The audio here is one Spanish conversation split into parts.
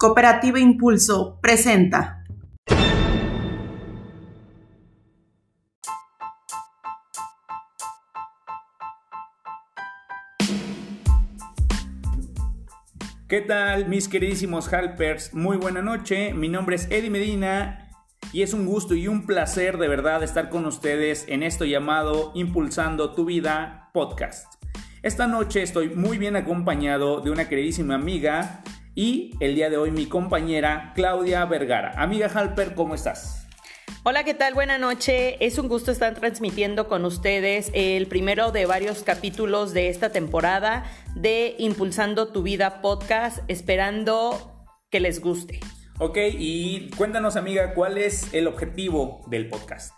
Cooperativa Impulso presenta. ¿Qué tal, mis queridísimos Halpers? Muy buena noche. Mi nombre es Eddie Medina y es un gusto y un placer de verdad estar con ustedes en esto llamado Impulsando tu Vida podcast. Esta noche estoy muy bien acompañado de una queridísima amiga y el día de hoy mi compañera Claudia Vergara. Amiga Halper, ¿cómo estás? Hola, ¿qué tal? Buena noche. Es un gusto estar transmitiendo con ustedes el primero de varios capítulos de esta temporada de Impulsando tu Vida podcast, esperando que les guste. Ok, y cuéntanos amiga, ¿cuál es el objetivo del podcast?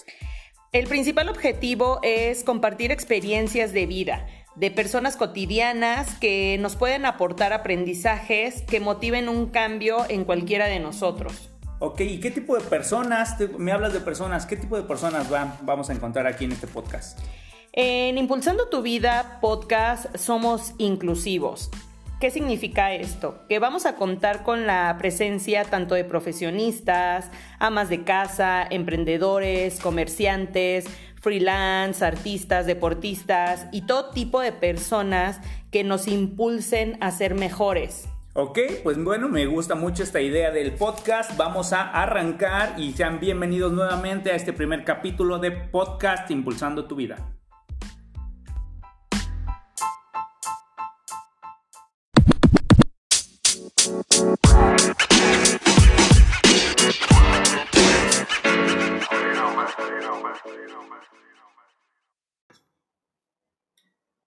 El principal objetivo es compartir experiencias de vida de personas cotidianas que nos pueden aportar aprendizajes que motiven un cambio en cualquiera de nosotros. Ok, ¿y qué tipo de personas, me hablas de personas, qué tipo de personas vamos a encontrar aquí en este podcast? En Impulsando tu Vida podcast somos inclusivos. ¿Qué significa esto? Que vamos a contar con la presencia tanto de profesionistas, amas de casa, emprendedores, comerciantes, freelance, artistas, deportistas y todo tipo de personas que nos impulsen a ser mejores. Ok, pues bueno, me gusta mucho esta idea del podcast. Vamos a arrancar y sean bienvenidos nuevamente a este primer capítulo de podcast Impulsando tu vida.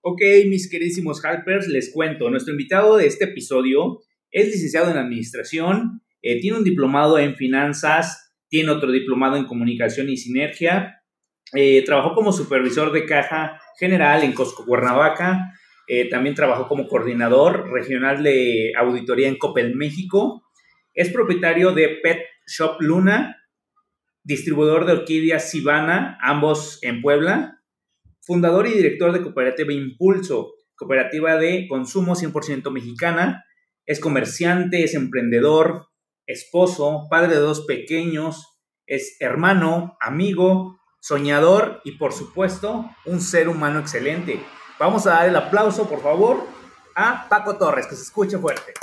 Ok, mis queridísimos Halpers, les cuento. Nuestro invitado de este episodio es licenciado en Administración, eh, tiene un diplomado en Finanzas, tiene otro diplomado en Comunicación y Sinergia, eh, trabajó como supervisor de caja general en Costco Cuernavaca, eh, también trabajó como coordinador regional de auditoría en Copel, México, es propietario de Pet Shop Luna, distribuidor de orquídeas Sibana, ambos en Puebla, fundador y director de Cooperativa Impulso, cooperativa de consumo 100% mexicana. Es comerciante, es emprendedor, esposo, padre de dos pequeños, es hermano, amigo, soñador y por supuesto un ser humano excelente. Vamos a dar el aplauso, por favor, a Paco Torres, que se escuche fuerte.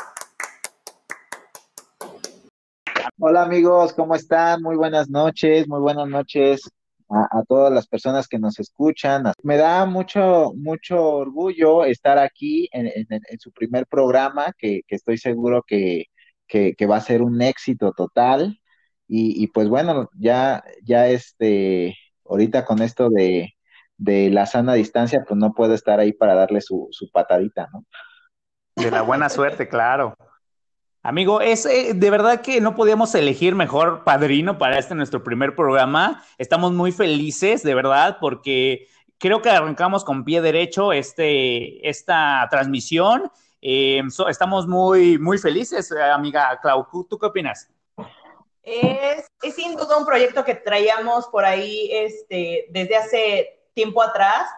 Hola amigos, ¿cómo están? Muy buenas noches, muy buenas noches a, todas las personas que nos escuchan. Me da mucho, mucho orgullo estar aquí en, su primer programa, que, estoy seguro que, va a ser un éxito total. Y, pues bueno, ya, ya este, ahorita con esto de, la sana distancia, pues no puedo estar ahí para darle su, su patadita, ¿no? De la buena suerte, claro. Amigo, es eh, de verdad que no podíamos elegir mejor padrino para este nuestro primer programa. Estamos muy felices, de verdad, porque creo que arrancamos con pie derecho este, esta transmisión. Eh, estamos muy, muy felices, amiga Clau. ¿Tú qué opinas? Es, es, sin duda un proyecto que traíamos por ahí este, desde hace tiempo atrás.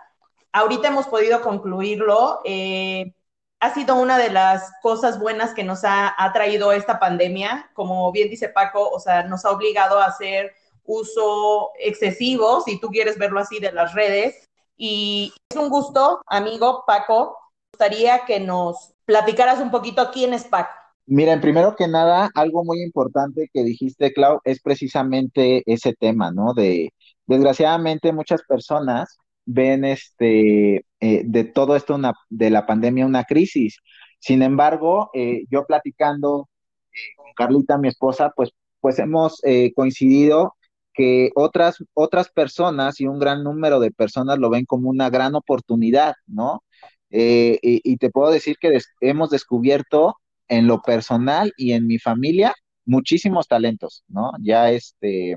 Ahorita hemos podido concluirlo. Eh, ha sido una de las cosas buenas que nos ha, traído esta pandemia. Como bien dice Paco, o sea, nos ha obligado a hacer uso excesivo, si tú quieres verlo así, de las redes. Y es un gusto, amigo Paco. gustaría que nos platicaras un poquito quién es Paco. Miren, primero que nada, algo muy importante que dijiste, Clau, es precisamente ese tema, ¿no? De, desgraciadamente, muchas personas ven este, eh, de todo esto una, de la pandemia una crisis. Sin embargo, eh, yo platicando eh, con Carlita, mi esposa, pues, pues hemos coincidido que otras, otras personas y un gran número de personas lo ven como una gran oportunidad, ¿no? Y, y, te puedo decir que hemos descubierto en lo personal y en mi familia muchísimos talentos, ¿no? Ya este,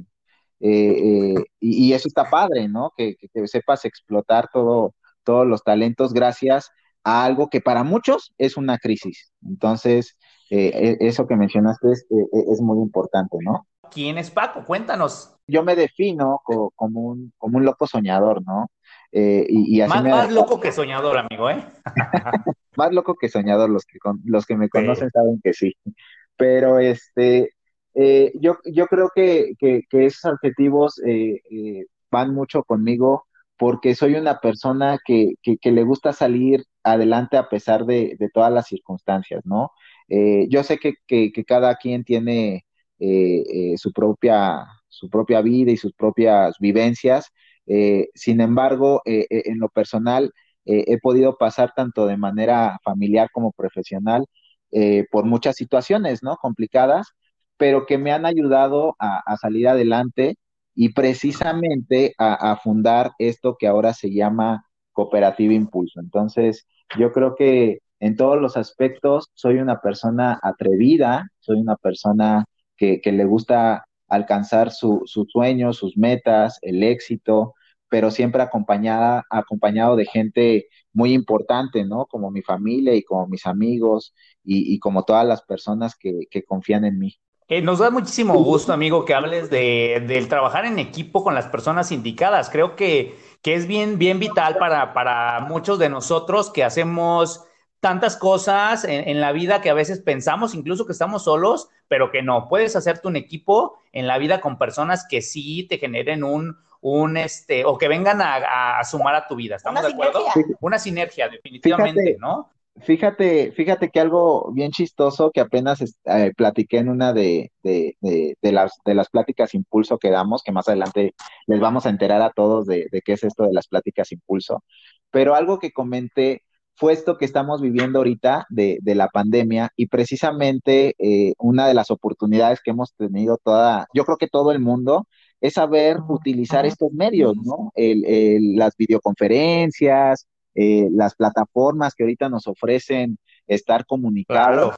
eh, eh, y, eso está padre, ¿no? Que, sepas explotar todo, todos los talentos gracias a algo que para muchos es una crisis. Entonces, eh, e, eso que mencionaste es, es, muy importante, ¿no? ¿Quién es Paco? Cuéntanos. Yo me defino como, un, como un loco soñador, ¿no? y, más, más loco que soñador, amigo, ¿eh? más loco que soñador, los que, los que me conocen saben que sí. Pero este, eh, yo, yo creo que, que, esos adjetivos eh, eh, van mucho conmigo porque soy una persona que, que, le gusta salir adelante a pesar de, de todas las circunstancias, ¿no? yo sé que, que, cada quien tiene su, propia, su propia vida y sus propias vivencias, sin embargo, en lo personal, he podido pasar tanto de manera familiar como profesional por muchas situaciones, ¿no? Complicadas, pero que me han ayudado a, salir adelante y precisamente a, fundar esto que ahora se llama Cooperativa Impulso. Entonces, yo creo que en todos los aspectos soy una persona atrevida, soy una persona que, le gusta alcanzar sus sueños, sus metas, el éxito, pero siempre acompañada, acompañado de gente muy importante, ¿no? Como mi familia y como mis amigos y, como todas las personas que confían en mí. Eh, nos da muchísimo gusto, amigo, que hables de, del trabajar en equipo con las personas indicadas. Creo que, que es bien, bien vital para, para muchos de nosotros que hacemos tantas cosas en, la vida que a veces pensamos incluso que estamos solos, pero que no. Puedes hacerte un equipo en la vida con personas que sí te generen un, un este, o que vengan a, sumar a tu vida. ¿Estamos de acuerdo? Una sinergia, definitivamente, ¿no? Fíjate, fíjate que algo bien chistoso que apenas eh, platiqué en una de, de, de, las, de las pláticas impulso que damos, que más adelante les vamos a enterar a todos de, qué es esto de las pláticas impulso, pero algo que comenté fue esto que estamos viviendo ahorita de, de la pandemia y precisamente eh, una de las oportunidades que hemos tenido toda, yo creo que todo el mundo, es saber utilizar estos medios, ¿no? El, el, las videoconferencias, eh, las plataformas que ahorita nos ofrecen estar comunicados.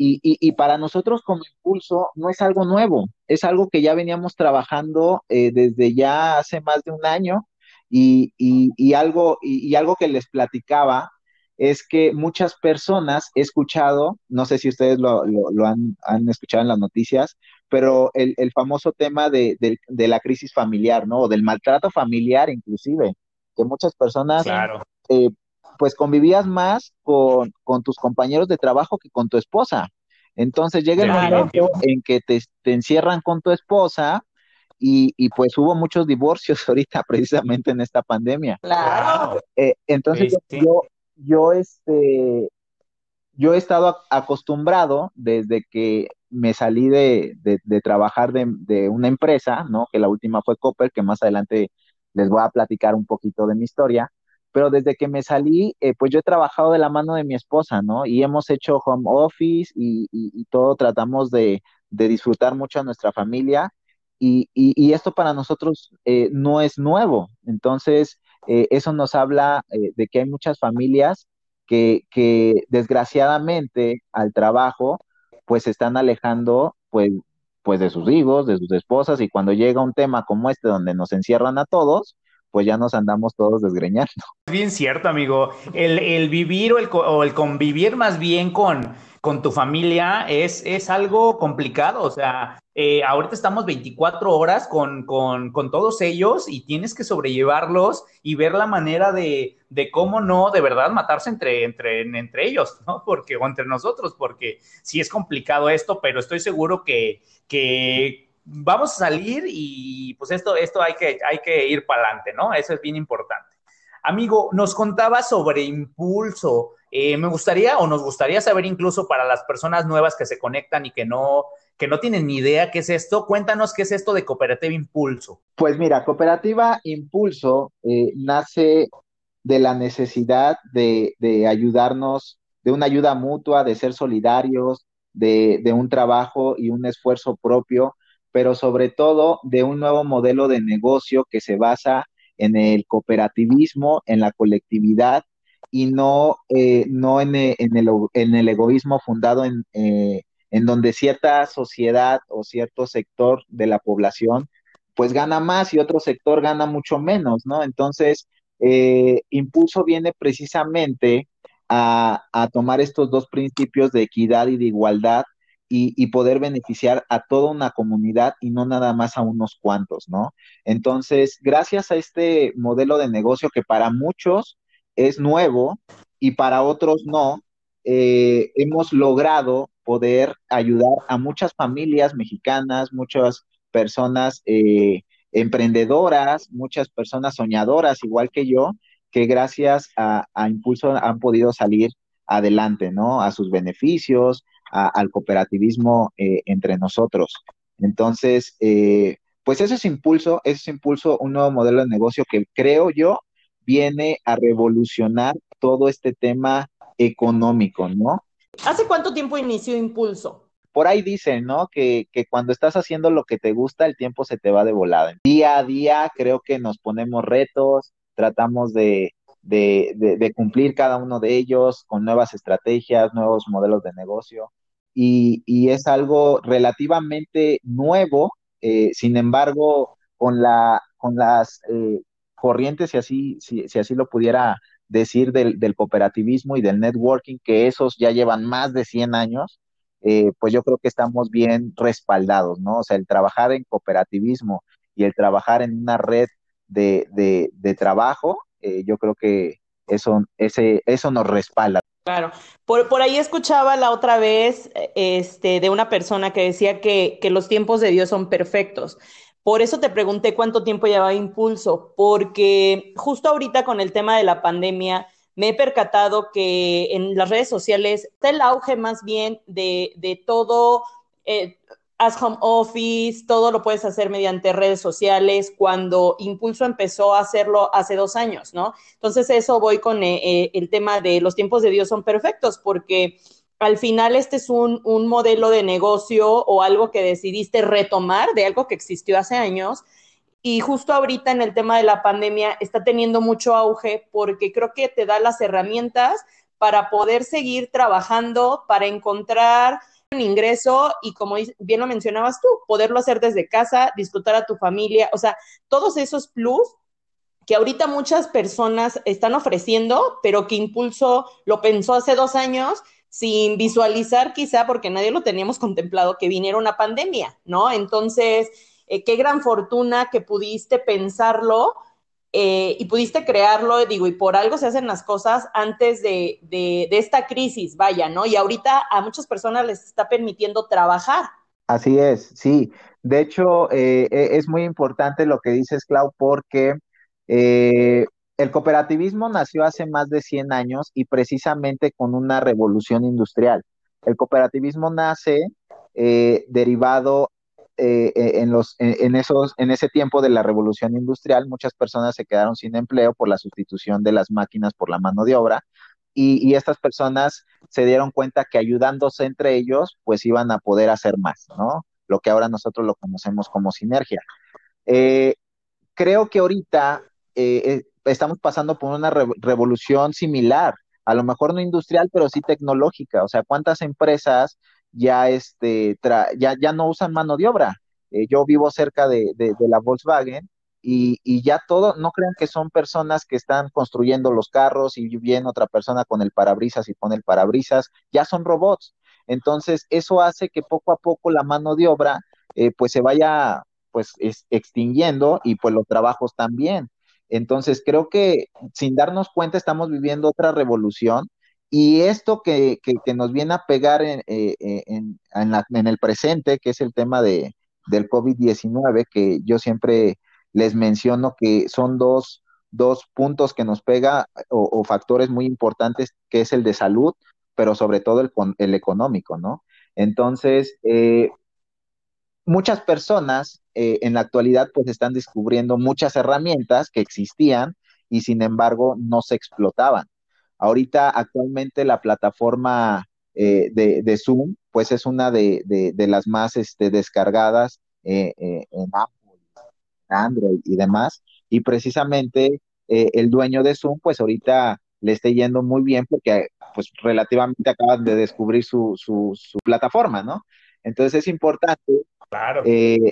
Y, y, para nosotros como impulso no es algo nuevo, es algo que ya veníamos trabajando eh, desde ya hace más de un año y, y algo, y, algo que les platicaba es que muchas personas he escuchado, no sé si ustedes lo, lo, han, han, escuchado en las noticias, pero el, el famoso tema de, de, la crisis familiar, ¿no? O del maltrato familiar inclusive, que muchas personas claro. Eh, pues convivías más con, tus compañeros de trabajo que con tu esposa. Entonces llega el momento en que te, encierran con tu esposa y, y, pues hubo muchos divorcios ahorita precisamente en esta pandemia. Claro. Eh, entonces yo, yo, este, yo he estado acostumbrado desde que me salí de, de, trabajar de, de, una empresa, ¿no? Que la última fue Copper, que más adelante les voy a platicar un poquito de mi historia pero desde que me salí, eh, pues yo he trabajado de la mano de mi esposa, ¿no? Y hemos hecho home office y, todo tratamos de, disfrutar mucho a nuestra familia y, y esto para nosotros eh, no es nuevo. Entonces, eh, eso nos habla de que hay muchas familias que, que desgraciadamente al trabajo, pues se están alejando, pues, pues de sus hijos, de sus esposas y cuando llega un tema como este donde nos encierran a todos, pues ya nos andamos todos desgreñando. Bien cierto, amigo. El, vivir o el, o el, convivir más bien con, con tu familia es, es algo complicado. O sea, eh, ahorita estamos 24 horas con, con, con, todos ellos y tienes que sobrellevarlos y ver la manera de, de cómo no de verdad matarse entre, entre, entre ellos, ¿no? Porque, o entre nosotros, porque sí es complicado esto, pero estoy seguro que, que vamos a salir y pues esto, esto hay, que, hay que ir para adelante, ¿no? Eso es bien importante. Amigo, nos contaba sobre impulso. Eh, me gustaría o nos gustaría saber incluso para las personas nuevas que se conectan y que no, que no tienen ni idea qué es esto, cuéntanos qué es esto de Cooperativa Impulso. Pues mira, Cooperativa Impulso eh, nace de la necesidad de, de, ayudarnos, de una ayuda mutua, de ser solidarios, de, de un trabajo y un esfuerzo propio pero sobre todo de un nuevo modelo de negocio que se basa en el cooperativismo, en la colectividad y no, eh, no en, el, en, el, egoísmo fundado en, eh, en donde cierta sociedad o cierto sector de la población pues gana más y otro sector gana mucho menos, ¿no? Entonces, eh, Impulso viene precisamente a, a tomar estos dos principios de equidad y de igualdad y, poder beneficiar a toda una comunidad y no nada más a unos cuantos, ¿no? Entonces, gracias a este modelo de negocio que para muchos es nuevo y para otros no, eh, hemos logrado poder ayudar a muchas familias mexicanas, muchas personas eh, emprendedoras, muchas personas soñadoras, igual que yo, que gracias a, Impulso han podido salir adelante, ¿no? A sus beneficios, al cooperativismo eh, entre nosotros. Entonces, eh, pues ese es Impulso, ese es Impulso, un nuevo modelo de negocio que creo yo viene a revolucionar todo este tema económico, ¿no? ¿Hace cuánto tiempo inició Impulso? por ahí dicen, ¿no? Que, que, cuando estás haciendo lo que te gusta, el tiempo se te va de volada. Día a día creo que nos ponemos retos, tratamos de, de, de, cumplir cada uno de ellos con nuevas estrategias, nuevos modelos de negocio. Y, y es algo relativamente nuevo, eh, sin embargo, con, la, con las eh, corrientes, si así, si, si, así lo pudiera decir, del, del cooperativismo y del networking, que esos ya llevan más de 100 años, eh, pues yo creo que estamos bien respaldados, ¿no? O sea, el trabajar en cooperativismo y el trabajar en una red de, de, trabajo, eh, yo creo que eso, ese, eso nos respalda. Claro, por, por, ahí escuchaba la otra vez este, de una persona que decía que, que los tiempos de Dios son perfectos. Por eso te pregunté cuánto tiempo llevaba Impulso, porque justo ahorita con el tema de la pandemia, me he percatado que en las redes sociales está el auge más bien de, de todo, eh, as home office, todo lo puedes hacer mediante redes sociales, cuando Impulso empezó a hacerlo hace dos años, ¿no? Entonces eso voy con eh, eh, el tema de los tiempos de Dios son perfectos, porque al final este es un, un modelo de negocio o algo que decidiste retomar de algo que existió hace años y justo ahorita en el tema de la pandemia está teniendo mucho auge porque creo que te da las herramientas para poder seguir trabajando, para encontrar un ingreso y como bien lo mencionabas tú, poderlo hacer desde casa, disfrutar a tu familia, o sea, todos esos plus que ahorita muchas personas están ofreciendo, pero que Impulso lo pensó hace dos años sin visualizar quizá porque nadie lo teníamos contemplado que viniera una pandemia, ¿no? Entonces, eh, qué gran fortuna que pudiste pensarlo eh, y pudiste crearlo, digo, y por algo se hacen las cosas antes de, de, esta crisis, vaya, ¿no? Y ahorita a muchas personas les está permitiendo trabajar. Así es, sí. De hecho, eh, e, es muy importante lo que dices, Clau, porque el cooperativismo nació hace más de 100 años y precisamente con una revolución industrial. El cooperativismo nace derivado eh, eh, en, los, en, esos, en ese tiempo de la revolución industrial, muchas personas se quedaron sin empleo por la sustitución de las máquinas por la mano de obra. Y, estas personas se dieron cuenta que ayudándose entre ellos, pues iban a poder hacer más, ¿no? Lo que ahora nosotros lo conocemos como sinergia. Eh, creo que ahorita estamos pasando por una revolución similar, a lo mejor no industrial, pero sí tecnológica. O sea, ¿cuántas empresas ya, este, ya, ya no usan mano de obra. Eh, yo vivo cerca de, la Volkswagen y, y, ya todo, no crean que son personas que están construyendo los carros y viene otra persona con el parabrisas y pone el parabrisas, ya son robots. Entonces, eso hace que poco a poco la mano de obra eh, pues se vaya pues extinguiendo y pues los trabajos también. Entonces, creo que sin darnos cuenta estamos viviendo otra revolución y esto que, que, nos viene a pegar en, eh, eh, en, en, el presente, que es el tema de, del COVID-19, que yo siempre les menciono que son dos, dos puntos que nos pega o, factores muy importantes, que es el de salud, pero sobre todo el, el económico, ¿no? Entonces, eh, muchas personas en la actualidad pues están descubriendo muchas herramientas que existían y sin embargo no se explotaban. Ahorita actualmente la plataforma eh, de, Zoom, pues es una de, las más este, descargadas eh, eh, en Apple, Android y demás. Y precisamente el dueño de Zoom, pues ahorita le está yendo muy bien porque pues relativamente acaban de descubrir su, plataforma, ¿no? Entonces es importante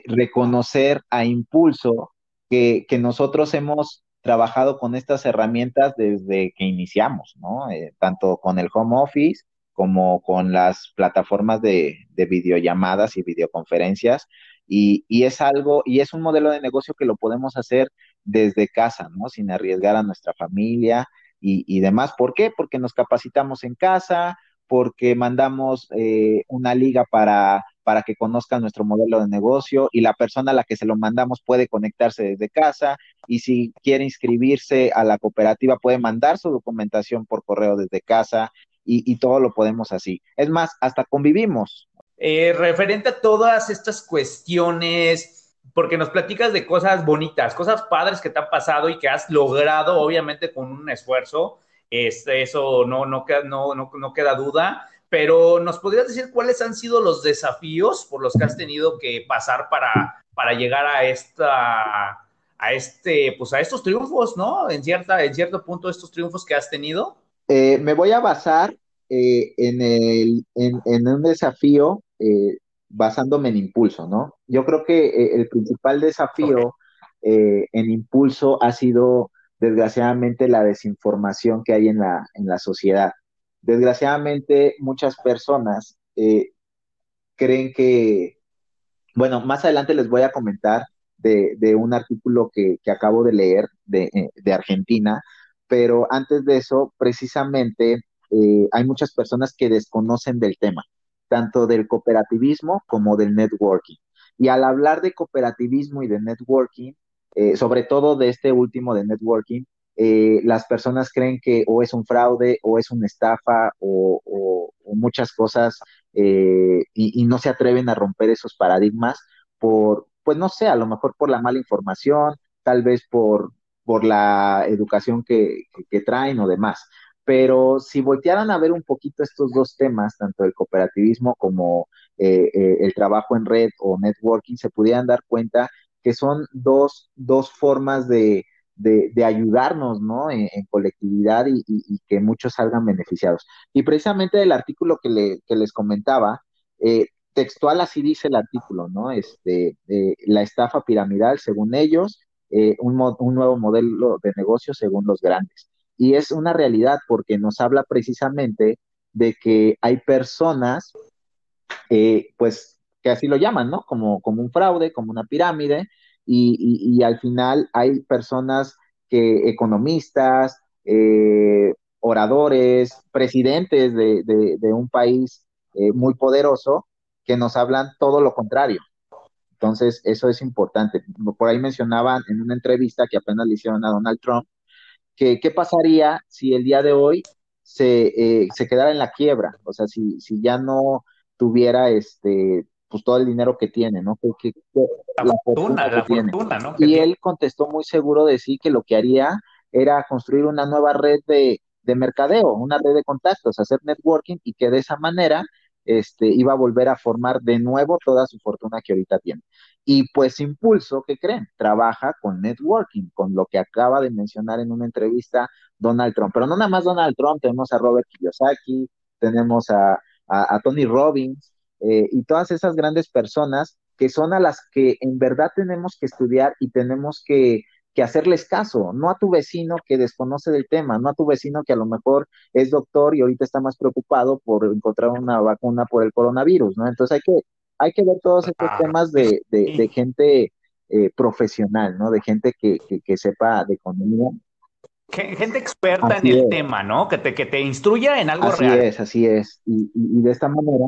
reconocer a Impulso que, que nosotros hemos trabajado con estas herramientas desde que iniciamos, ¿no? Eh, tanto con el home office como con las plataformas de, videollamadas y videoconferencias. Y, es algo, y es un modelo de negocio que lo podemos hacer desde casa, ¿no? Sin arriesgar a nuestra familia y, y demás. ¿Por qué? Porque nos capacitamos en casa, porque mandamos eh, una liga para, para que conozcan nuestro modelo de negocio y la persona a la que se lo mandamos puede conectarse desde casa y si quiere inscribirse a la cooperativa puede mandar su documentación por correo desde casa y, todo lo podemos así. Es más, hasta convivimos. Eh, referente a todas estas cuestiones, porque nos platicas de cosas bonitas, cosas padres que te han pasado y que has logrado, obviamente, con un esfuerzo, eso no, no, no, no, queda duda, pero ¿nos podrías decir cuáles han sido los desafíos por los que has tenido que pasar para, para llegar a esta a este, pues a estos triunfos, ¿no? En cierta, en cierto punto, estos triunfos que has tenido. Eh, me voy a basar eh, en, el, en, un desafío eh, basándome en impulso, ¿no? Yo creo que el principal desafío en impulso ha sido desgraciadamente la desinformación que hay en la, en la sociedad. Desgraciadamente muchas personas eh, creen que, bueno, más adelante les voy a comentar de, un artículo que, acabo de leer eh, de, Argentina, pero antes de eso, precisamente, eh, hay muchas personas que desconocen del tema, tanto del cooperativismo como del networking. Y al hablar de cooperativismo y de networking, sobre todo de este último de networking, eh, las personas creen que o es un fraude o es una estafa o, muchas cosas eh, y, no se atreven a romper esos paradigmas por, pues no sé, a lo mejor por la mala información, tal vez por, por la educación que, que traen o demás. Pero si voltearan a ver un poquito estos dos temas, tanto el cooperativismo como el trabajo en red o networking, se pudieran dar cuenta que son dos, dos formas de, ayudarnos, ¿no? En, colectividad y, que muchos salgan beneficiados. Y precisamente el artículo que, les comentaba, eh, textual así dice el artículo, ¿no? Este, eh, la estafa piramidal, según ellos, eh, un, un nuevo modelo de negocio según los grandes. Y es una realidad porque nos habla precisamente de que hay personas, pues, que así lo llaman, ¿no? Como, como un fraude, como una pirámide, y, al final hay personas que, economistas, eh, oradores, presidentes de, un país eh, muy poderoso, que nos hablan todo lo contrario. Entonces, eso es importante. Por ahí mencionaban en una entrevista que apenas le hicieron a Donald Trump, que qué pasaría si el día de hoy se, eh, se quedara en la quiebra, o sea, si, si ya no tuviera este pues todo el dinero que tiene, ¿no? Que, la, fortuna, la fortuna, ¿no? Y él contestó muy seguro de sí que lo que haría era construir una nueva red de, de mercadeo, una red de contactos, hacer networking y que de esa manera este, iba a volver a formar de nuevo toda su fortuna que ahorita tiene. Y pues Impulso, ¿qué creen? Trabaja con networking, con lo que acaba de mencionar en una entrevista Donald Trump. Pero no nada más Donald Trump, tenemos a Robert Kiyosaki, tenemos a, a Tony Robbins, eh, y todas esas grandes personas que son a las que en verdad tenemos que estudiar y tenemos que, hacerles caso, no a tu vecino que desconoce del tema, no a tu vecino que a lo mejor es doctor y ahorita está más preocupado por encontrar una vacuna por el coronavirus, ¿no? Entonces hay que, hay que ver todos estos ah, temas de, de, gente eh, profesional, ¿no? De gente que, que, sepa de economía. Gente experta en el tema, ¿no? Que te, que te instruya en algo real. Así es, así es. Y, y, y de esta manera,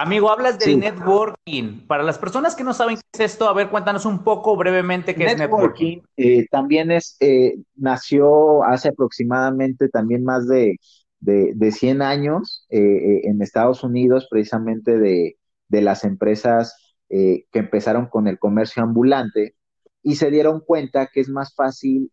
Amigo, hablas del networking. Para las personas que no saben qué es esto, a ver, cuéntanos un poco brevemente qué es networking. Eh, también es, eh, nació hace aproximadamente también más de, de, 100 años eh, en Estados Unidos, precisamente de, de las empresas que empezaron con el comercio ambulante y se dieron cuenta que es más fácil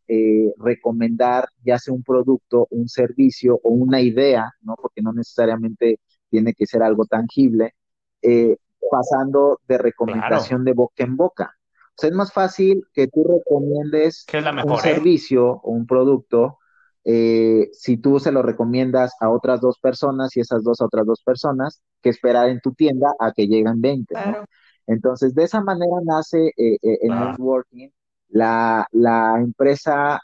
recomendar ya sea un producto, un servicio o una idea, ¿no? Porque no necesariamente tiene que ser algo tangible, eh, pasando de recomendación de boca en boca. O sea, es más fácil que tú recomiendes un eh? servicio o un producto eh, si tú se lo recomiendas a otras dos personas y esas dos a otras dos personas que esperar en tu tienda a que lleguen 20. Entonces, de esa manera nace el networking. La, la empresa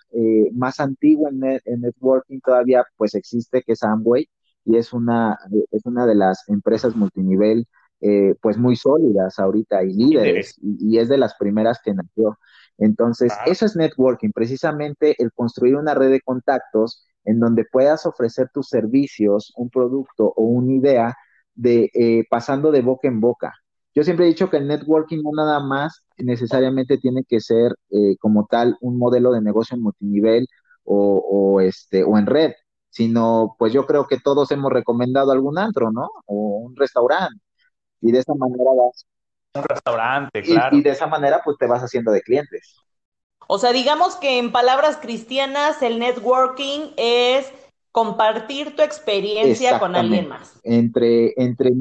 más antigua en, en, networking todavía pues existe, que es Amway, y es una, es una de las empresas multinivel eh, pues muy sólidas ahorita y líderes, y, es de las primeras que nació. Entonces, eso es networking, precisamente el construir una red de contactos en donde puedas ofrecer tus servicios, un producto o una idea de eh, pasando de boca en boca. Yo siempre he dicho que el networking no nada más necesariamente tiene que ser eh, como tal un modelo de negocio en multinivel o, este, o en red, sino pues yo creo que todos hemos recomendado algún antro, ¿no? O un restaurante. Y de esa manera vas. Un restaurante, claro. Y, y de esa manera pues te vas haciendo de clientes. O sea, digamos que en palabras cristianas el networking es compartir tu experiencia con alguien más. Entre, entre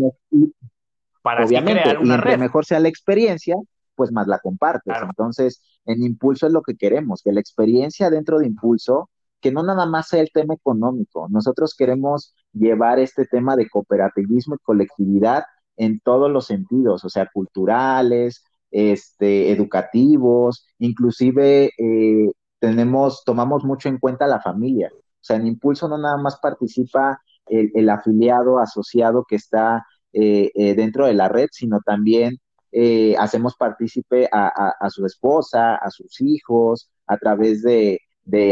para obviamente, crear una y entre mejor sea la experiencia, pues más la compartes. Entonces, en Impulso es lo que queremos, que la experiencia dentro de Impulso, que no nada más sea el tema económico. Nosotros queremos llevar este tema de cooperativismo y colectividad en todos los sentidos, o sea, culturales, este, educativos, inclusive eh, tenemos, tomamos mucho en cuenta la familia. O sea, en Impulso no nada más participa el, afiliado asociado que está eh, eh, dentro de la red, sino también hacemos partícipe a, su esposa, a sus hijos, a través de,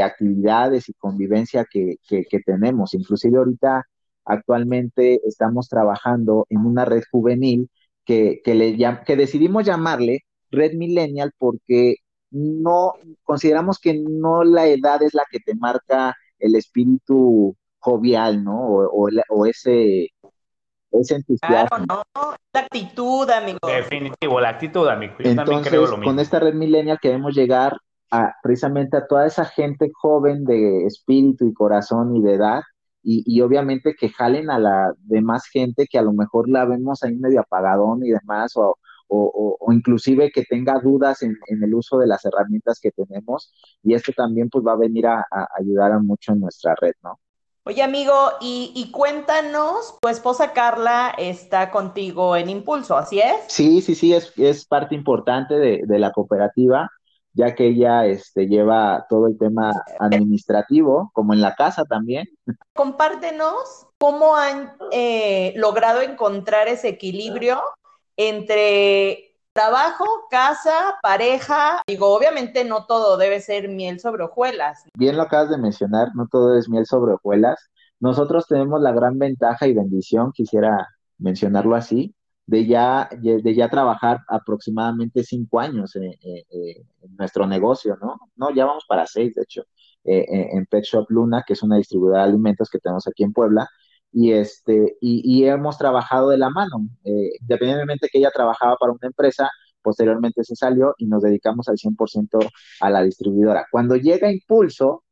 actividades y convivencia que, tenemos. Inclusive ahorita actualmente estamos trabajando en una red juvenil que, le, que decidimos llamarle Red Millennial porque no consideramos que no la edad es la que te marca el espíritu jovial, ¿no? O, ese, ese entusiasmo. Claro, no, la actitud, amigo. Definitivo, la actitud, amigo. Yo Entonces, creo lo mismo. con esta red millennial queremos llegar a precisamente a toda esa gente joven de espíritu y corazón y de edad y, obviamente que jalen a la demás gente que a lo mejor la vemos ahí medio apagadón y demás, o, o, inclusive que tenga dudas en, el uso de las herramientas que tenemos, y esto también pues va a venir a, ayudar a mucho en nuestra red, ¿no? Oye, amigo, y, cuéntanos, tu esposa Carla está contigo en Impulso, ¿así es? Sí, sí, sí, es, es parte importante de, de la cooperativa ya que ella este, lleva todo el tema administrativo, como en la casa también. Compártenos cómo han eh, logrado encontrar ese equilibrio entre trabajo, casa, pareja. Digo, obviamente no todo debe ser miel sobre hojuelas. Bien lo acabas de mencionar, no todo es miel sobre hojuelas. Nosotros tenemos la gran ventaja y bendición, quisiera mencionarlo así, de ya, de ya trabajar aproximadamente cinco años en, nuestro negocio, ¿no? No, ya vamos para seis, de hecho, eh, en Pet Shop Luna, que es una distribuidora de alimentos que tenemos aquí en Puebla, y, este, y, hemos trabajado de la mano, eh, independientemente que ella trabajaba para una empresa, posteriormente se salió y nos dedicamos al 100% a la distribuidora. Cuando llega Impulso,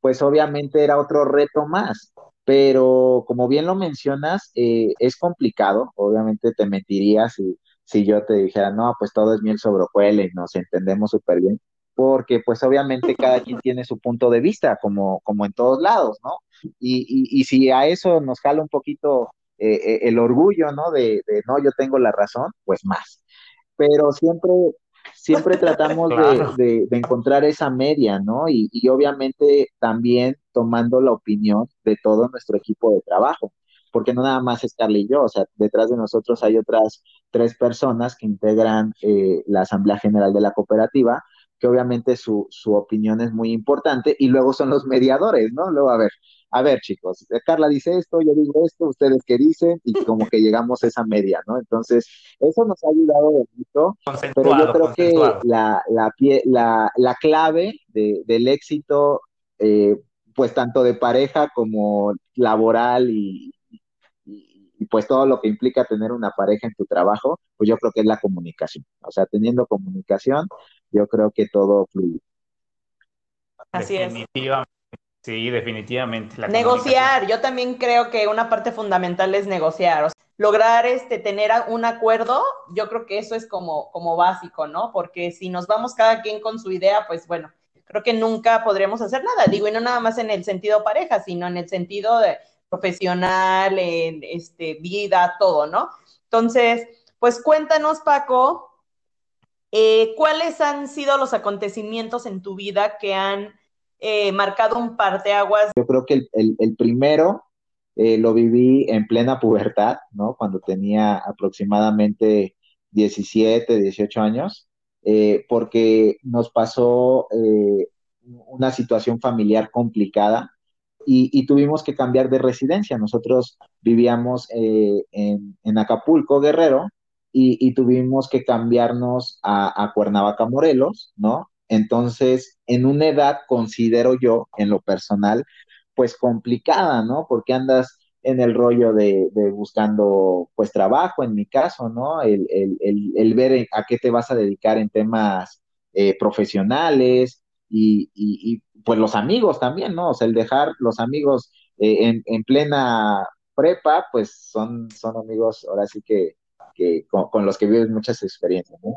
pues obviamente era otro reto más, pero como bien lo mencionas, eh, es complicado, obviamente te mentiría si, si yo te dijera, no, pues todo es miel sobre hojuelas y nos entendemos súper bien, porque pues obviamente cada quien tiene su punto de vista, como, como en todos lados, ¿no? Y, y, y si a eso nos jala un poquito eh, eh, el orgullo, ¿no? De, de, no, yo tengo la razón, pues más. Pero siempre, siempre tratamos de, encontrar esa media, ¿no? Y, obviamente también tomando la opinión de todo nuestro equipo de trabajo, porque no nada más es Carly y yo, o sea, detrás de nosotros hay otras tres personas que integran eh, la Asamblea General de la Cooperativa, que obviamente su, su opinión es muy importante, y luego son los mediadores, ¿no? Luego, a ver, a ver chicos, Carla dice esto, yo digo esto, ustedes qué dicen, y como que llegamos a esa media, ¿no? Entonces, eso nos ha ayudado mucho, pero yo creo que la, la, la, la clave de, del éxito, eh, pues tanto de pareja como laboral y, y, pues todo lo que implica tener una pareja en tu trabajo, pues yo creo que es la comunicación. O sea, teniendo comunicación, yo creo que todo fluye. Así es. Sí, definitivamente. negociar, yo también creo que una parte fundamental es negociar. lograr este, tener un acuerdo, yo creo que eso es como, como básico, ¿no? Porque si nos vamos cada quien con su idea, pues bueno, creo que nunca podríamos hacer nada. Digo, y no nada más en el sentido pareja, sino en el sentido de profesional, en este, vida, todo, ¿no? Entonces, pues cuéntanos, Paco, eh, ¿cuáles han sido los acontecimientos en tu vida que han eh, marcado un parteaguas? Yo creo que el, primero eh, lo viví en plena pubertad, ¿no? Cuando tenía aproximadamente 17, 18 años. Eh, porque nos pasó eh, una situación familiar complicada y, tuvimos que cambiar de residencia. Nosotros vivíamos eh, en, Acapulco, Guerrero, y, tuvimos que cambiarnos a, a, Cuernavaca, Morelos, ¿no? Entonces, en una edad, considero yo, en lo personal, pues complicada, ¿no? Porque andas en el rollo de, buscando pues trabajo, en mi caso, ¿no? El, el, ver a qué te vas a dedicar en temas eh, profesionales y, y, pues los amigos también, ¿no? O sea, el dejar los amigos eh, en, en, plena prepa, pues son, son amigos ahora sí que, que con, los que vives muchas experiencias, ¿no?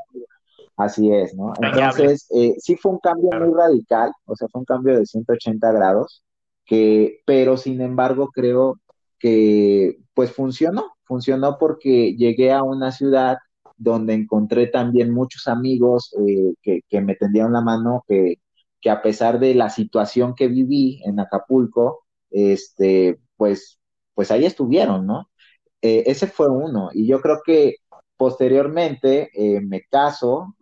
Así es, ¿no? Entonces, eh, sí fue un cambio muy radical, o sea, fue un cambio de 180 grados, que, pero sin embargo creo que pues funcionó, funcionó porque llegué a una ciudad donde encontré también muchos amigos eh, que, me tendieron la mano, que, que, a pesar de la situación que viví en Acapulco, este, pues, pues ahí estuvieron, ¿no? Eh, ese fue uno. Y yo creo que posteriormente eh, me caso,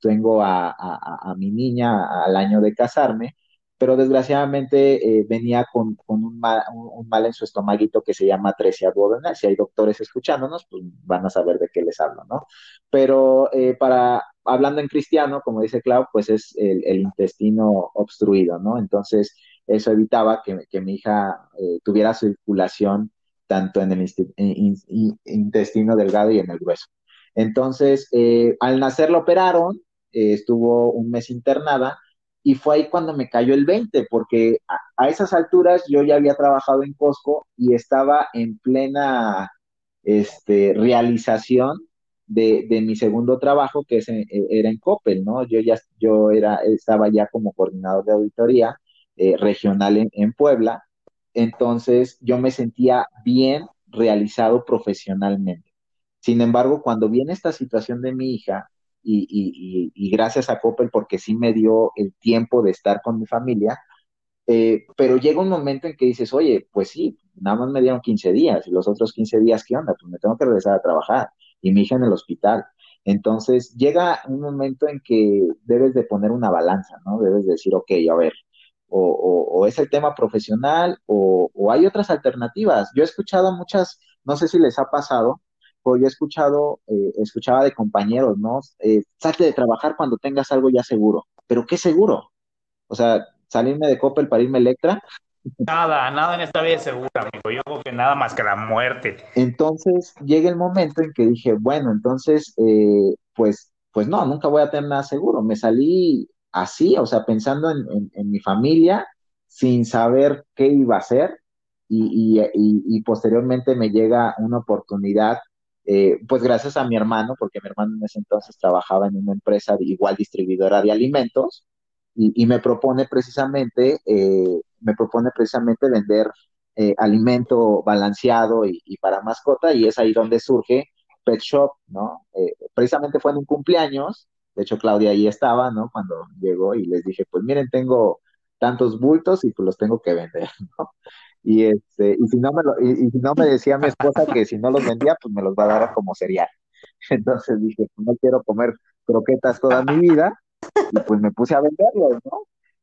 tengo a, a, mi niña al año de casarme, pero desgraciadamente eh, venía con, un, mal, en su estomaguito que se llama atresia duodenal. Si hay doctores escuchándonos, pues van a saber de qué les hablo, ¿no? Pero eh, para, hablando en cristiano, como dice Clau, pues es el, intestino obstruido, ¿no? Entonces, eso evitaba que, mi hija eh, tuviera circulación tanto en el intestino delgado y en el grueso. Entonces, al nacer lo operaron, estuvo un mes internada, y fue ahí cuando me cayó el 20, porque a, esas alturas yo ya había trabajado en Costco y estaba en plena este, realización de, mi segundo trabajo, que e, era en Coppel, ¿no? Yo ya yo era, estaba ya como coordinador de auditoría eh, regional en, Puebla, entonces yo me sentía bien realizado profesionalmente. Sin embargo, cuando viene esta situación de mi hija, y, gracias a Coppel porque sí me dio el tiempo de estar con mi familia, eh, pero llega un momento en que dices, oye, pues sí, nada más me dieron 15 días y los otros 15 días, ¿qué onda? Pues me tengo que regresar a trabajar y mi hija en el hospital. Entonces llega un momento en que debes de poner una balanza, ¿no? Debes de decir, ok, a ver, o, es el tema profesional o, o, hay otras alternativas. Yo he escuchado muchas, no sé si les ha pasado, pues yo he escuchado, eh, escuchaba de compañeros, ¿no? Eh, salte de trabajar cuando tengas algo ya seguro. ¿Pero qué seguro? O sea, salirme de Coppel para irme a Electra. Nada, nada en esta vida es seguro, amigo. Yo creo que nada más que la muerte. Entonces llega el momento en que dije, bueno, entonces, eh, pues, pues no, nunca voy a tener nada seguro. Me salí así, o sea, pensando en, en, mi familia, sin saber qué iba a hacer. Y, y, y, posteriormente me llega una oportunidad eh, pues gracias a mi hermano, porque mi hermano en ese entonces trabajaba en una empresa igual distribuidora de alimentos, y, me propone precisamente, eh, me propone precisamente vender eh, alimento balanceado y, para mascota, y es ahí donde surge Pet Shop, ¿no? precisamente fue en un cumpleaños, de hecho Claudia ahí estaba, ¿no? Cuando llegó y les dije, pues miren, tengo tantos bultos y pues los tengo que vender, ¿no? Y, este, y, si no me y, si no me decía mi esposa que si no los vendía, pues me los va a dar como cereal. Entonces dije, pues no quiero comer croquetas toda mi vida, y pues me puse a venderlos, ¿no?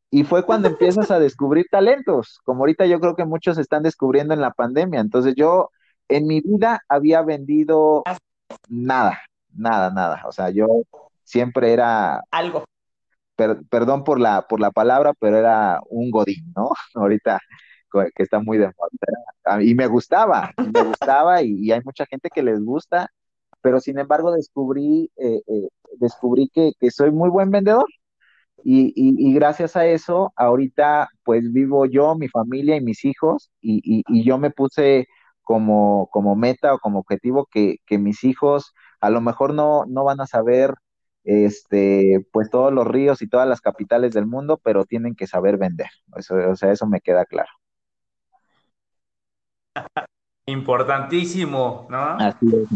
Y fue cuando empiezas a descubrir talentos, como ahorita yo creo que muchos están descubriendo en la pandemia. Entonces yo en mi vida había vendido nada, nada, nada. O sea, yo siempre era... Algo. perdón por la, por la palabra, pero era un godín, ¿no? Ahorita que está muy de moda. Y me gustaba, me gustaba y, hay mucha gente que les gusta, pero sin embargo descubrí, eh, eh, descubrí que, soy muy buen vendedor. Y, gracias a eso, ahorita pues vivo yo, mi familia y mis hijos, y, yo me puse como, como meta o como objetivo que, mis hijos a lo mejor no, no van a saber este, pues todos los ríos y todas las capitales del mundo, pero tienen que saber vender. Eso, o sea, eso me queda claro. Importantísimo, ¿no? Así es.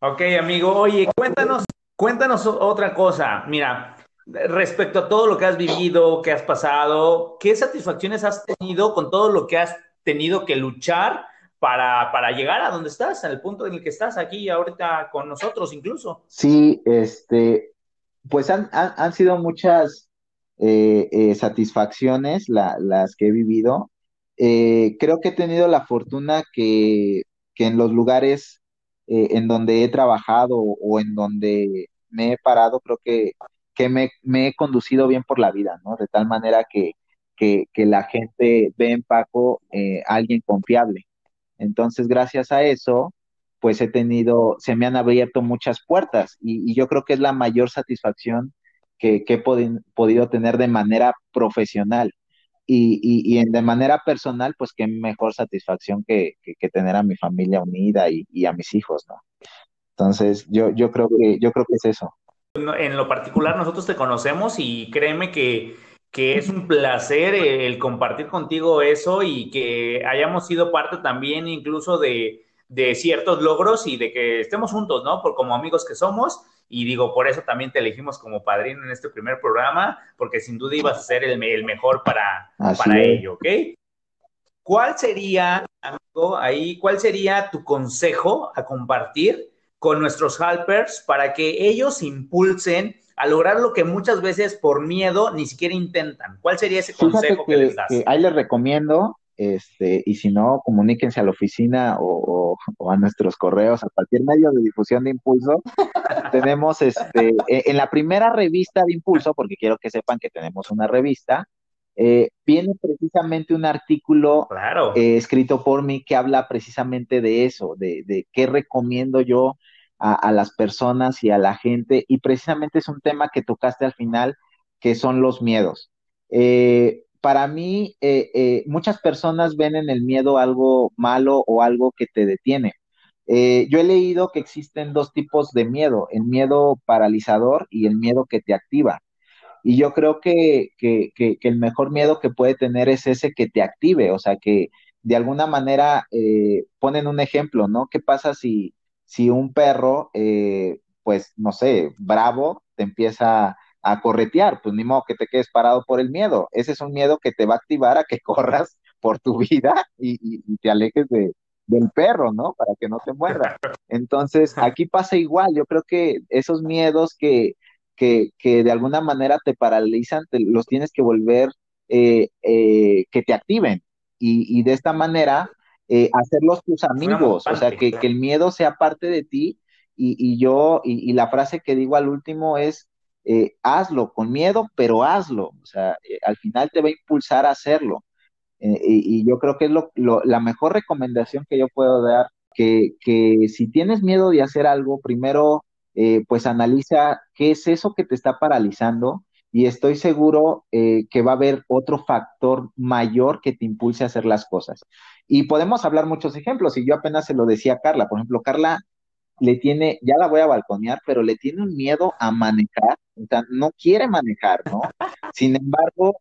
Ok, amigo. Oye, cuéntanos, cuéntanos otra cosa. Mira, respecto a todo lo que has vivido, que has pasado, ¿qué satisfacciones has tenido con todo lo que has tenido que luchar para, para llegar a donde estás, al punto en el que estás aquí ahorita con nosotros incluso. Sí, este, pues han, han, sido muchas eh, eh, satisfacciones las que he vivido. Eh, creo que he tenido la fortuna que, que en los lugares en donde he trabajado o en donde me he parado, creo que, que me, me, he conducido bien por la vida, ¿no? De tal manera que, que, que la gente ve en Paco alguien confiable. Entonces, gracias a eso, pues he tenido, se me han abierto muchas puertas y, yo creo que es la mayor satisfacción que, he podido tener de manera profesional. Y, y, y, de manera personal, pues qué mejor satisfacción que, tener a mi familia unida y, a mis hijos, ¿no? Entonces, yo, yo creo que, yo creo que es eso. En lo particular, nosotros te conocemos y créeme que que es un placer el compartir contigo eso y que hayamos sido parte también incluso de, ciertos logros y de que estemos juntos, ¿no? Por como amigos que somos. Y digo, por eso también te elegimos como padrino en este primer programa, porque sin duda ibas a ser el, mejor para, para ello, ¿ok? ¿Cuál sería, amigo, ahí, cuál sería tu consejo a compartir con nuestros helpers para que ellos impulsen a lograr lo que muchas veces por miedo ni siquiera intentan. ¿Cuál sería ese consejo que, les das? ahí les recomiendo, este, y si no, comuníquense a la oficina o, a nuestros correos, a cualquier medio de difusión de Impulso. tenemos este, e, en la primera revista de Impulso, porque quiero que sepan que tenemos una revista, eh, viene precisamente un artículo eh, escrito por mí que habla precisamente de eso, de, de qué recomiendo yo a, las personas y a la gente, y precisamente es un tema que tocaste al final, que son los miedos. Eh, para mí, eh, eh, muchas personas ven en el miedo algo malo o algo que te detiene. yo he leído que existen dos tipos de miedo, el miedo paralizador y el miedo que te activa. Y yo creo que, que, que, el mejor miedo que puede tener es ese que te active, o sea, que de alguna manera ponen un ejemplo, ¿no? ¿Qué pasa si, si un perro, eh, pues, no sé, bravo, te empieza a corretear, pues ni modo que te quedes parado por el miedo. Ese es un miedo que te va a activar a que corras por tu vida y, te alejes de, del perro, ¿no? Para que no te muerda. Entonces, aquí pasa igual. Yo creo que esos miedos que, que, que de alguna manera te paralizan, los tienes que volver eh, eh, que te activen. Y, y de esta manera, eh, hacerlos tus amigos, o sea, que, el miedo sea parte de ti y, yo, y, la frase que digo al último es, eh, hazlo con miedo, pero hazlo, o sea, eh, al final te va a impulsar a hacerlo. Y, yo creo que es lo, la mejor recomendación que yo puedo dar, que, que si tienes miedo de hacer algo, primero, pues analiza qué es eso que te está paralizando y estoy seguro que va a haber otro factor mayor que te impulse a hacer las cosas. Y podemos hablar muchos ejemplos, y yo apenas se lo decía a Carla, por ejemplo, Carla le tiene, ya la voy a balconear, pero le tiene un miedo a manejar, o sea, no quiere manejar, ¿no? Sin embargo...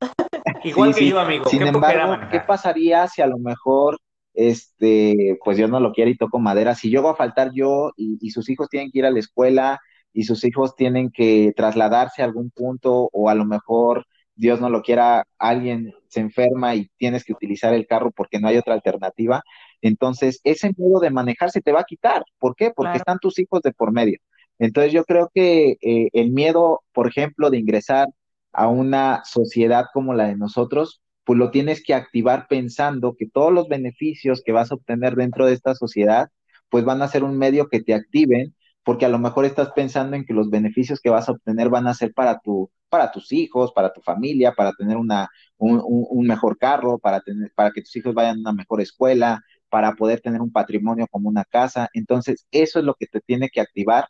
Igual que yo, amigo. Sin embargo, ¿qué pasaría si a lo mejor, este, pues Dios no lo quiere y toco madera, si yo voy a faltar yo y, y sus hijos tienen que ir a la escuela y sus hijos tienen que trasladarse a algún punto o a lo mejor Dios no lo quiera, alguien se enferma y tienes que utilizar el carro porque no hay otra alternativa, entonces ese miedo de manejar se te va a quitar. ¿Por qué? Porque están tus hijos de por medio. Entonces yo creo que eh, el miedo, por ejemplo, de ingresar a una sociedad como la de nosotros, pues lo tienes que activar pensando que todos los beneficios que vas a obtener dentro de esta sociedad, pues van a ser un medio que te activen, porque a lo mejor estás pensando en que los beneficios que vas a obtener van a ser para tu para tus hijos, para tu familia, para tener una, un, mejor carro, para, tener, para que tus hijos vayan a una mejor escuela, para poder tener un patrimonio como una casa. Entonces, eso es lo que te tiene que activar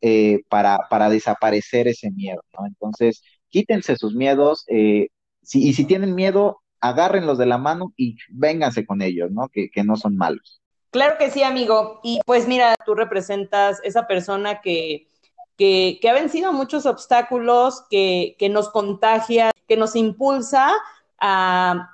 eh, para, para desaparecer ese miedo. Entonces, quítense sus miedos, eh, y si tienen miedo, agárrenlos de la mano y vénganse con ellos, ¿no? Que no son malos. Claro que sí, amigo. Y pues mira, tú representas esa persona que que, ha vencido muchos obstáculos, que, nos contagia, que nos impulsa a,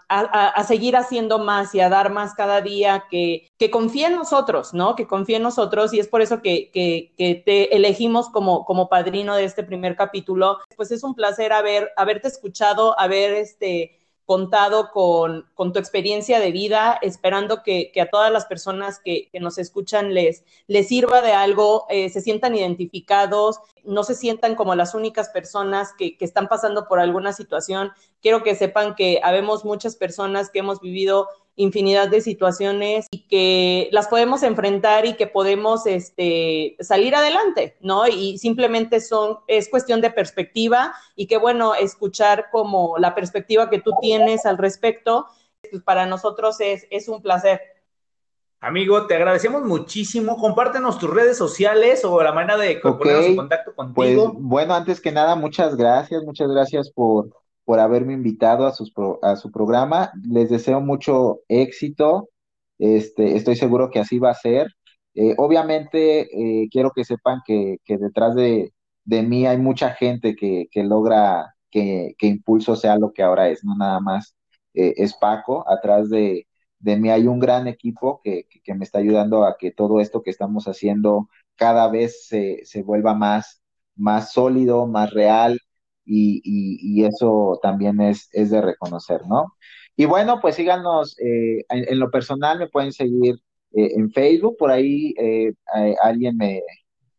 seguir haciendo más y a dar más cada día, que, que confía en nosotros, ¿no? Que confía en nosotros y es por eso que, te elegimos como, como padrino de este primer capítulo. Pues es un placer haber, haberte escuchado, haber este, contado con, tu experiencia de vida, esperando que, a todas las personas que, nos escuchan les, les sirva de algo, eh, se sientan identificados, no se sientan como las únicas personas que, que están pasando por alguna situación. Quiero que sepan que habemos muchas personas que hemos vivido infinidad de situaciones y que las podemos enfrentar y que podemos este, salir adelante, ¿no? Y simplemente son, es cuestión de perspectiva y que bueno, escuchar como la perspectiva que tú tienes al respecto, pues para nosotros es, es un placer. Amigo, te agradecemos muchísimo. Compártenos tus redes sociales o la manera de ponernos en contacto contigo. Pues, bueno, antes que nada, muchas gracias, muchas gracias por, por haberme invitado a, sus a su programa. Les deseo mucho éxito. Este, estoy seguro que así va a ser. Eh, obviamente, eh, quiero que sepan que, detrás de, mí hay mucha gente que, logra que, Impulso sea lo que ahora es, no nada más eh, es Paco. Atrás de, mí hay un gran equipo que, me está ayudando a que todo esto que estamos haciendo cada vez se, se vuelva más, más sólido, más real, y, eso también es, es, de reconocer, ¿no? Y bueno, pues síganos, eh, en, lo personal me pueden seguir eh, en Facebook, por ahí eh, alguien me,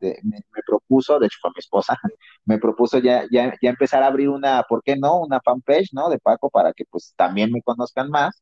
me, propuso, de hecho fue mi esposa, me propuso ya, ya, ya, empezar a abrir una, ¿por qué no? Una fanpage, ¿no? De Paco para que pues también me conozcan más.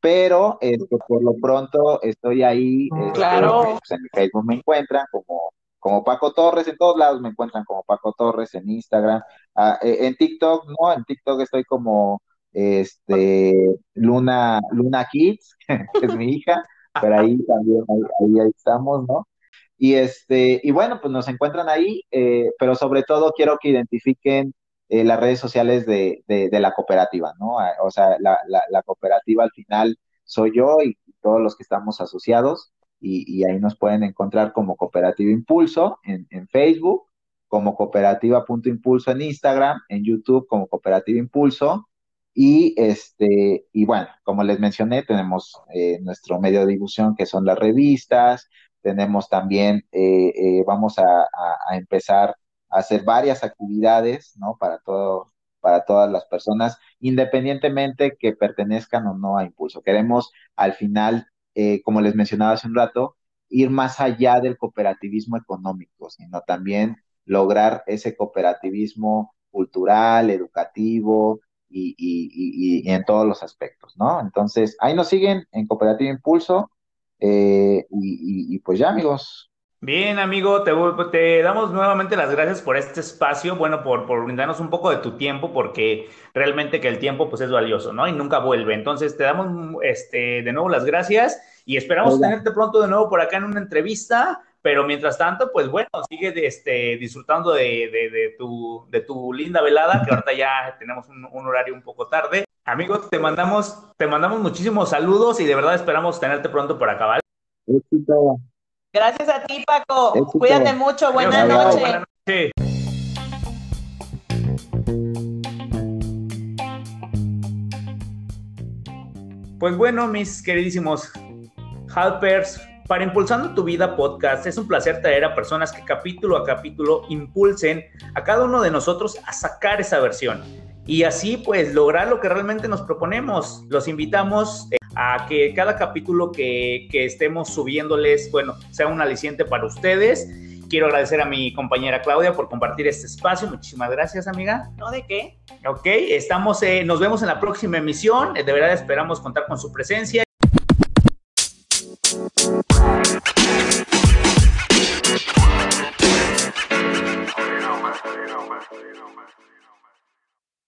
Pero este, por lo pronto estoy ahí. Este, claro. Pues, en mi Facebook me encuentran como como Paco Torres, en todos lados me encuentran como Paco Torres, en Instagram, ah, eh, en TikTok, no, en TikTok estoy como este Luna, Luna Kids, que es mi hija, pero ahí también, ahí, estamos, ¿no? Y este, y bueno, pues nos encuentran ahí, eh, pero sobre todo quiero que identifiquen eh, las redes sociales de, de, la cooperativa, ¿no? Ah, o sea, la, la cooperativa al final soy yo y todos los que estamos asociados y, ahí nos pueden encontrar como Cooperativa Impulso en, Facebook, como cooperativa.impulso en Instagram, en YouTube como Cooperativa Impulso. Y este, y bueno, como les mencioné, tenemos eh, nuestro medio de difusión que son las revistas, tenemos también, eh, eh, vamos a, a, empezar a hacer varias actividades, ¿no? Para todo, para todas las personas, independientemente que pertenezcan o no a Impulso. Queremos al final eh, como les mencionaba hace un rato, ir más allá del cooperativismo económico, sino también lograr ese cooperativismo cultural, educativo y, en todos los aspectos, ¿no? Entonces, ahí nos siguen en Cooperativa Impulso eh, y, pues ya, amigos. Bien, amigo, te, te, damos nuevamente las gracias por este espacio, bueno, por, por brindarnos un poco de tu tiempo, porque realmente que el tiempo pues es valioso, ¿no? Y nunca vuelve. Entonces, te damos este, de nuevo las gracias y esperamos tenerte pronto de nuevo por acá en una entrevista. Pero mientras tanto, pues bueno, sigue este, disfrutando de, de, tu, de tu linda velada, que ahorita ya tenemos un, horario un poco tarde. Amigos, te mandamos, te mandamos muchísimos saludos y de verdad esperamos tenerte pronto por acá, ¿vale? Gracias a ti, Paco. Cuídate mucho. Buenas noches. Buenas noches. Pues bueno, mis queridísimos helpers, para Impulsando tu Vida podcast es un placer traer a personas que capítulo a capítulo impulsen a cada uno de nosotros a sacar esa versión y así pues lograr lo que realmente nos proponemos. Los invitamos a que cada capítulo que, que estemos subiéndoles, bueno, sea un aliciente para ustedes. Quiero agradecer a mi compañera Claudia por compartir este espacio. Muchísimas gracias, amiga. ¿No de qué? Ok, estamos, eh, nos vemos en la próxima emisión. De verdad esperamos contar con su presencia.